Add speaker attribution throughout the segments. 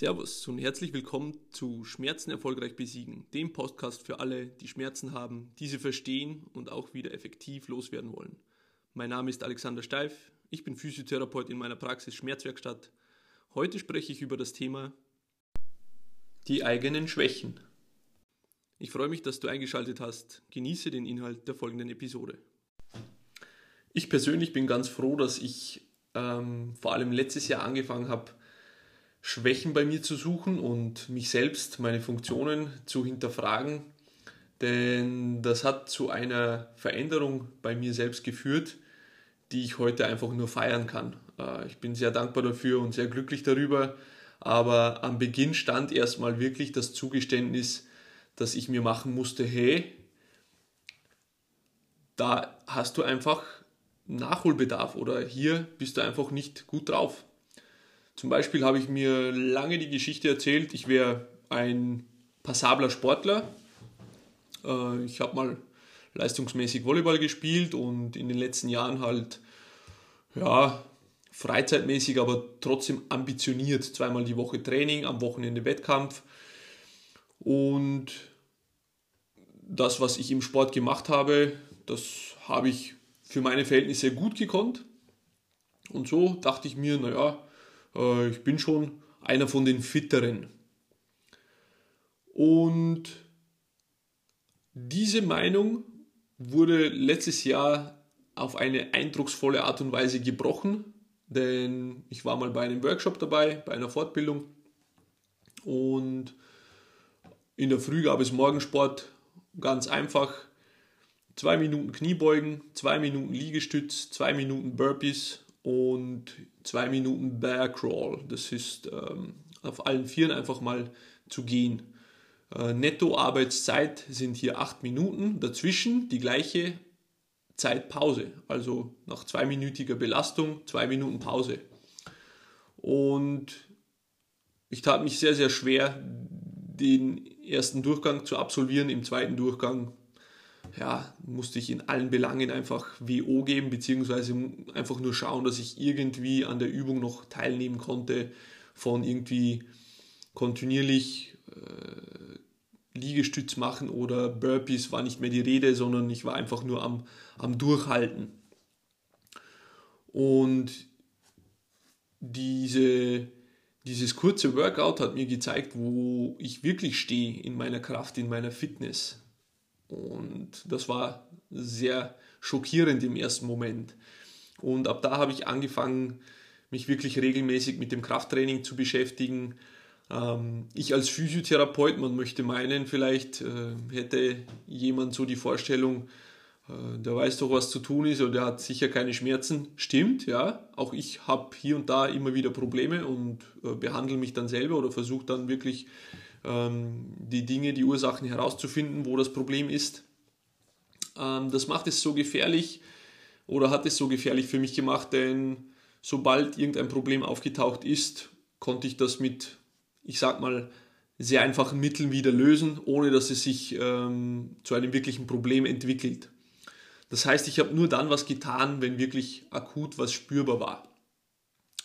Speaker 1: Servus und herzlich willkommen zu Schmerzen erfolgreich besiegen, dem Podcast für alle, die Schmerzen haben, diese verstehen und auch wieder effektiv loswerden wollen. Mein Name ist Alexander Steif, ich bin Physiotherapeut in meiner Praxis Schmerzwerkstatt. Heute spreche ich über das Thema die eigenen Schwächen. Ich freue mich, dass du eingeschaltet hast. Genieße den Inhalt der folgenden Episode. Ich persönlich bin ganz froh, dass ich ähm, vor allem letztes Jahr angefangen habe, Schwächen bei mir zu suchen und mich selbst, meine Funktionen zu hinterfragen. Denn das hat zu einer Veränderung bei mir selbst geführt, die ich heute einfach nur feiern kann. Äh, ich bin sehr dankbar dafür und sehr glücklich darüber. Aber am Beginn stand erstmal wirklich das Zugeständnis, dass ich mir machen musste, hey, da hast du einfach Nachholbedarf oder hier bist du einfach nicht gut drauf. Zum Beispiel habe ich mir lange die Geschichte erzählt, ich wäre ein passabler Sportler. Äh, ich habe mal leistungsmäßig Volleyball gespielt und in den letzten Jahren halt, ja, freizeitmäßig, aber trotzdem ambitioniert. Zweimal die Woche Training, am Wochenende Wettkampf. Und das, was ich im Sport gemacht habe, das habe ich für meine Verhältnisse gut gekonnt. Und so dachte ich mir, naja, äh, ich bin schon einer von den Fitteren. Und diese Meinung wurde letztes Jahr auf eine eindrucksvolle Art und Weise gebrochen, denn ich war mal bei einem Workshop dabei, bei einer Fortbildung und in der Früh gab es Morgensport, ganz einfach, zwei Minuten Kniebeugen, zwei Minuten Liegestütz, zwei Minuten Burpees und zwei Minuten Bear Crawl. Das ist ähm, auf allen Vieren einfach mal zu gehen. Äh, Netto-Arbeitszeit sind hier acht Minuten. Dazwischen die gleiche Zeitpause. Also nach zweiminütiger Belastung zwei Minuten Pause. Und ich tat mich sehr, sehr schwer, den ersten Durchgang zu absolvieren. Im zweiten Durchgang ja, musste ich in allen Belangen einfach WO geben, beziehungsweise einfach nur schauen, dass ich irgendwie an der Übung noch teilnehmen konnte, von irgendwie kontinuierlich äh, Liegestütz machen oder Burpees war nicht mehr die Rede, sondern ich war einfach nur am, am Durchhalten. Und diese, dieses kurze Workout hat mir gezeigt, wo ich wirklich stehe in meiner Kraft, in meiner Fitness. Und das war sehr schockierend im ersten Moment. Und ab da habe ich angefangen, mich wirklich regelmäßig mit dem Krafttraining zu beschäftigen. Ähm, ich als Physiotherapeut, man möchte meinen, vielleicht äh, hätte jemand so die Vorstellung, äh, der weiß doch, was zu tun ist oder der hat sicher keine Schmerzen. Stimmt, ja. Auch ich habe hier und da immer wieder Probleme und äh, behandle mich dann selber oder versuche dann wirklich die Dinge, die Ursachen herauszufinden, wo das Problem ist. Ähm, das macht es so gefährlich oder hat es so gefährlich für mich gemacht, denn sobald irgendein Problem aufgetaucht ist, konnte ich das mit, ich sag mal, sehr einfachen Mitteln wieder lösen, ohne dass es sich ähm, zu einem wirklichen Problem entwickelt. Das heißt, ich habe nur dann was getan, wenn wirklich akut was spürbar war.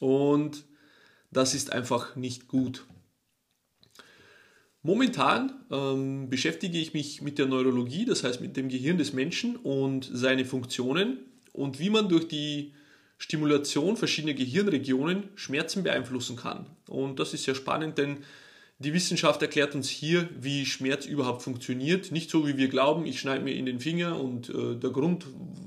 Speaker 1: Und das ist einfach nicht gut. Momentan ähm, beschäftige ich mich mit der Neurologie, das heißt mit dem Gehirn des Menschen und seine Funktionen und wie man durch die Stimulation verschiedener Gehirnregionen Schmerzen beeinflussen kann. Und das ist sehr spannend, denn die Wissenschaft erklärt uns hier, wie Schmerz überhaupt funktioniert. Nicht so, wie wir glauben, ich schneide mir in den Finger und äh, der Grund,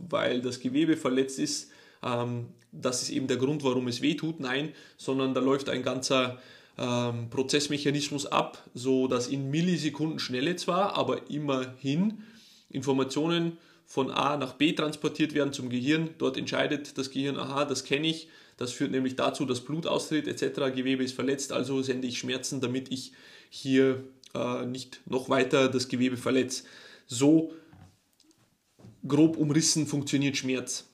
Speaker 1: weil das Gewebe verletzt ist, ähm, das ist eben der Grund, warum es weh tut. Nein, sondern da läuft ein ganzer ähm, Prozessmechanismus ab, so dass in Millisekunden Schnelle zwar, aber immerhin Informationen von A nach B transportiert werden zum Gehirn. Dort entscheidet das Gehirn, aha, das kenne ich. Das führt nämlich dazu, dass Blut austritt etc. Gewebe ist verletzt, also sende ich Schmerzen, damit ich hier äh, nicht noch weiter das Gewebe verletze. So grob umrissen funktioniert Schmerz.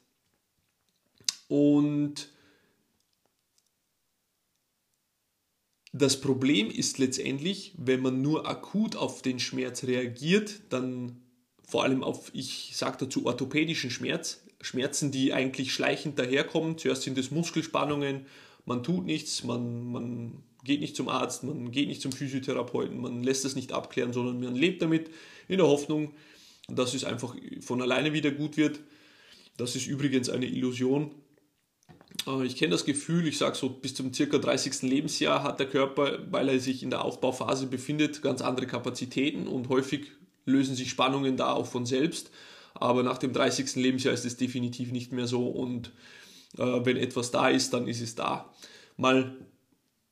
Speaker 1: Und Das Problem ist letztendlich, wenn man nur akut auf den Schmerz reagiert, dann vor allem auf, ich sage dazu, orthopädischen Schmerz, Schmerzen, die eigentlich schleichend daherkommen. Zuerst sind es Muskelspannungen, man tut nichts, man, man geht nicht zum Arzt, man geht nicht zum Physiotherapeuten, man lässt es nicht abklären, sondern man lebt damit in der Hoffnung, dass es einfach von alleine wieder gut wird. Das ist übrigens eine Illusion. Äh, ich kenne das Gefühl, ich sage so, bis zum circa 30. Lebensjahr hat der Körper, weil er sich in der Aufbauphase befindet, ganz andere Kapazitäten und häufig lösen sich Spannungen da auch von selbst. Aber nach dem 30. Lebensjahr ist es definitiv nicht mehr so und äh, wenn etwas da ist, dann ist es da. Mal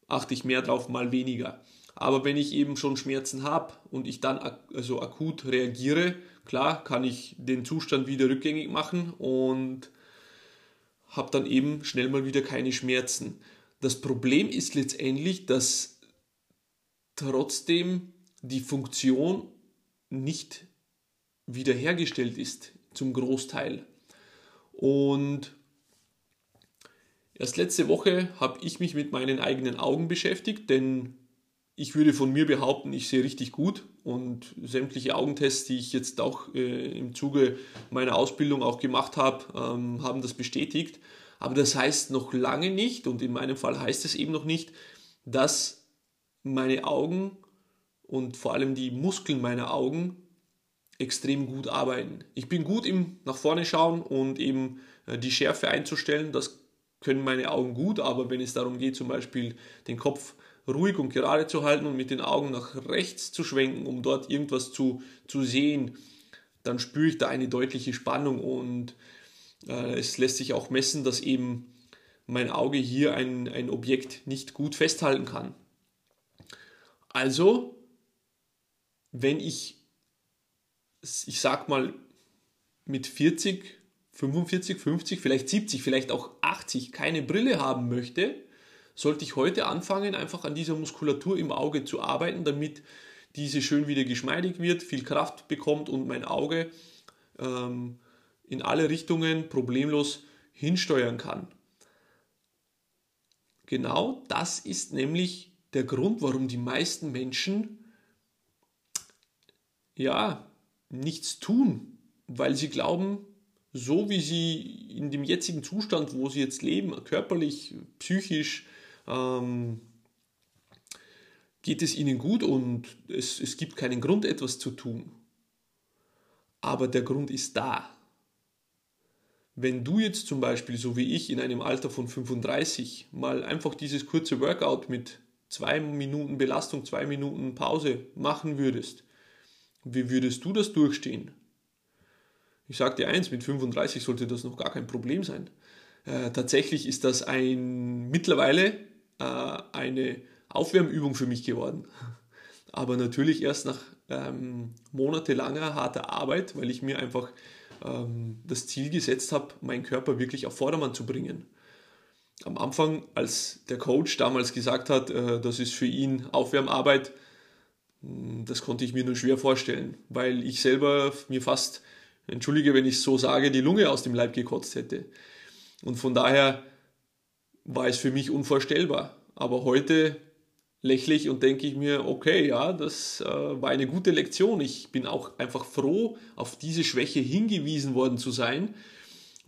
Speaker 1: achte ich mehr drauf, mal weniger. Aber wenn ich eben schon Schmerzen habe und ich dann ak also akut reagiere, klar, kann ich den Zustand wieder rückgängig machen und habe dann eben schnell mal wieder keine Schmerzen. Das Problem ist letztendlich, dass trotzdem die Funktion nicht wiederhergestellt ist, zum Großteil. Und erst letzte Woche habe ich mich mit meinen eigenen Augen beschäftigt, denn ich würde von mir behaupten, ich sehe richtig gut und sämtliche Augentests, die ich jetzt auch äh, im Zuge meiner Ausbildung auch gemacht habe, ähm, haben das bestätigt. Aber das heißt noch lange nicht, und in meinem Fall heißt es eben noch nicht, dass meine Augen und vor allem die Muskeln meiner Augen extrem gut arbeiten. Ich bin gut im nach vorne schauen und eben äh, die Schärfe einzustellen. Das können meine Augen gut, aber wenn es darum geht, zum Beispiel den Kopf ruhig und gerade zu halten und mit den Augen nach rechts zu schwenken, um dort irgendwas zu, zu sehen, dann spüre ich da eine deutliche Spannung und äh, es lässt sich auch messen, dass eben mein Auge hier ein, ein Objekt nicht gut festhalten kann. Also, wenn ich ich sag mal, mit 40, 45, 50, vielleicht 70, vielleicht auch 80 keine Brille haben möchte, sollte ich heute anfangen, einfach an dieser Muskulatur im Auge zu arbeiten, damit diese schön wieder geschmeidig wird, viel Kraft bekommt und mein Auge ähm, in alle Richtungen problemlos hinsteuern kann. Genau das ist nämlich der Grund, warum die meisten Menschen ja nichts tun, weil sie glauben, so wie sie in dem jetzigen Zustand, wo sie jetzt leben, körperlich, psychisch, ähm, geht es ihnen gut und es, es gibt keinen Grund, etwas zu tun. Aber der Grund ist da. Wenn du jetzt zum Beispiel, so wie ich, in einem Alter von 35 mal einfach dieses kurze Workout mit zwei Minuten Belastung, zwei Minuten Pause machen würdest, wie würdest du das durchstehen? Ich sage dir eins, mit 35 sollte das noch gar kein Problem sein. Äh, tatsächlich ist das ein, mittlerweile äh, eine Aufwärmübung für mich geworden. Aber natürlich erst nach ähm, monatelanger harter Arbeit, weil ich mir einfach ähm, das Ziel gesetzt habe, meinen Körper wirklich auf Vordermann zu bringen. Am Anfang, als der Coach damals gesagt hat, äh, das ist für ihn Aufwärmarbeit, hm, das konnte ich mir nur schwer vorstellen, weil ich selber mir fast, entschuldige, wenn ich es so sage, die Lunge aus dem Leib gekotzt hätte. Und von daher war es für mich unvorstellbar. Aber heute lächle ich und denke ich mir, okay, ja, das äh, war eine gute Lektion. Ich bin auch einfach froh, auf diese Schwäche hingewiesen worden zu sein,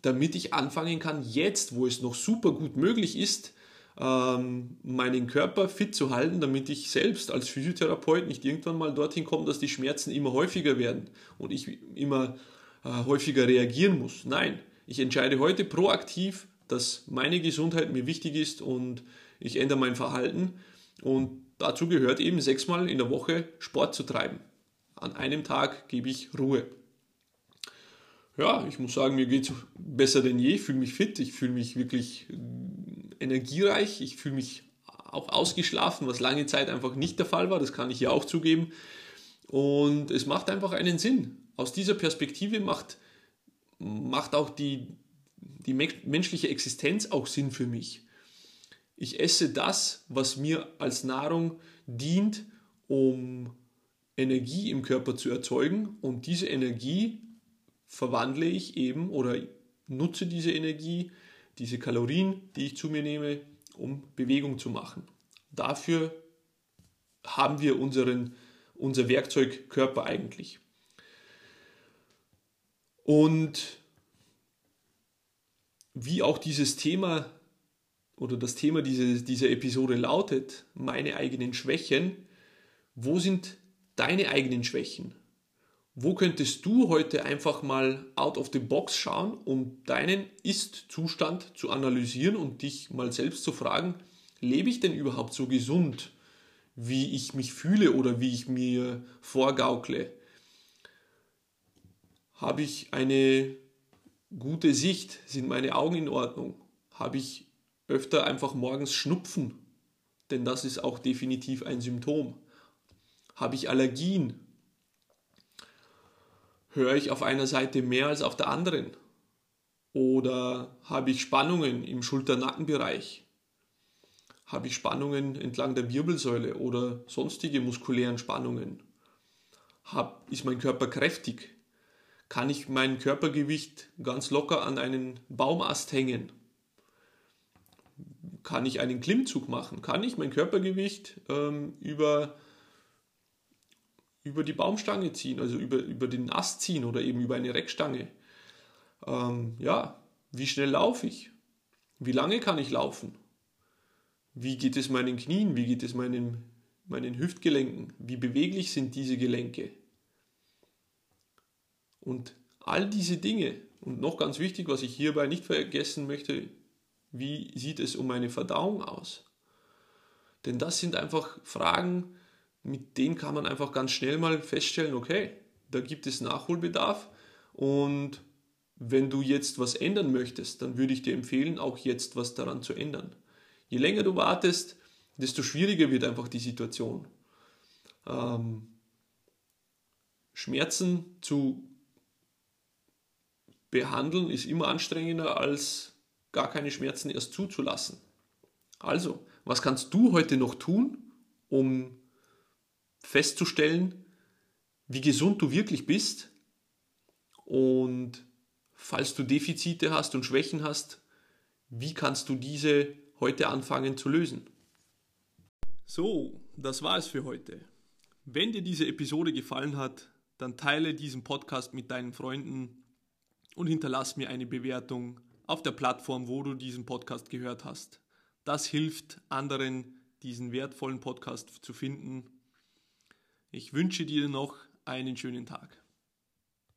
Speaker 1: damit ich anfangen kann, jetzt, wo es noch super gut möglich ist, ähm, meinen Körper fit zu halten, damit ich selbst als Physiotherapeut nicht irgendwann mal dorthin komme, dass die Schmerzen immer häufiger werden und ich immer äh, häufiger reagieren muss. Nein, ich entscheide heute proaktiv, dass meine Gesundheit mir wichtig ist und ich ändere mein Verhalten und dazu gehört eben sechsmal in der Woche Sport zu treiben. An einem Tag gebe ich Ruhe. Ja, ich muss sagen, mir geht es besser denn je, ich fühle mich fit, ich fühle mich wirklich energiereich, ich fühle mich auch ausgeschlafen, was lange Zeit einfach nicht der Fall war, das kann ich ja auch zugeben. Und es macht einfach einen Sinn. Aus dieser Perspektive macht, macht auch die, die menschliche Existenz auch Sinn für mich. Ich esse das, was mir als Nahrung dient, um Energie im Körper zu erzeugen und diese Energie verwandle ich eben oder nutze diese Energie diese Kalorien, die ich zu mir nehme, um Bewegung zu machen. Dafür haben wir unseren, unser Werkzeug Körper eigentlich. Und wie auch dieses Thema oder das Thema diese, dieser Episode lautet, meine eigenen Schwächen. Wo sind deine eigenen Schwächen? Wo könntest du heute einfach mal out of the box schauen, um deinen Ist-Zustand zu analysieren und dich mal selbst zu fragen, lebe ich denn überhaupt so gesund, wie ich mich fühle oder wie ich mir vorgaukle? Habe ich eine gute Sicht? Sind meine Augen in Ordnung? Habe ich öfter einfach morgens Schnupfen? Denn das ist auch definitiv ein Symptom. Habe ich Allergien? Höre ich auf einer Seite mehr als auf der anderen? Oder habe ich Spannungen im Schulter-Nackenbereich? Habe ich Spannungen entlang der Wirbelsäule oder sonstige muskulären Spannungen? Hab, ist mein Körper kräftig? Kann ich mein Körpergewicht ganz locker an einen Baumast hängen? Kann ich einen Klimmzug machen? Kann ich mein Körpergewicht ähm, über, über die Baumstange ziehen, also über, über den Ast ziehen oder eben über eine Reckstange? Ähm, ja, wie schnell laufe ich? Wie lange kann ich laufen? Wie geht es meinen Knien? Wie geht es meinen, meinen Hüftgelenken? Wie beweglich sind diese Gelenke? Und all diese Dinge, und noch ganz wichtig, was ich hierbei nicht vergessen möchte, wie sieht es um meine Verdauung aus? Denn das sind einfach Fragen, mit denen kann man einfach ganz schnell mal feststellen, okay, da gibt es Nachholbedarf und wenn du jetzt was ändern möchtest, dann würde ich dir empfehlen, auch jetzt was daran zu ändern. Je länger du wartest, desto schwieriger wird einfach die Situation. Ähm, Schmerzen zu behandeln ist immer anstrengender als gar keine Schmerzen erst zuzulassen. Also, was kannst du heute noch tun, um festzustellen, wie gesund du wirklich bist? Und falls du Defizite hast und Schwächen hast, wie kannst du diese heute anfangen zu lösen. So, das war es für heute. Wenn dir diese Episode gefallen hat, dann teile diesen Podcast mit deinen Freunden und hinterlass mir eine Bewertung auf der Plattform, wo du diesen Podcast gehört hast. Das hilft anderen, diesen wertvollen Podcast zu finden. Ich wünsche dir noch einen schönen Tag.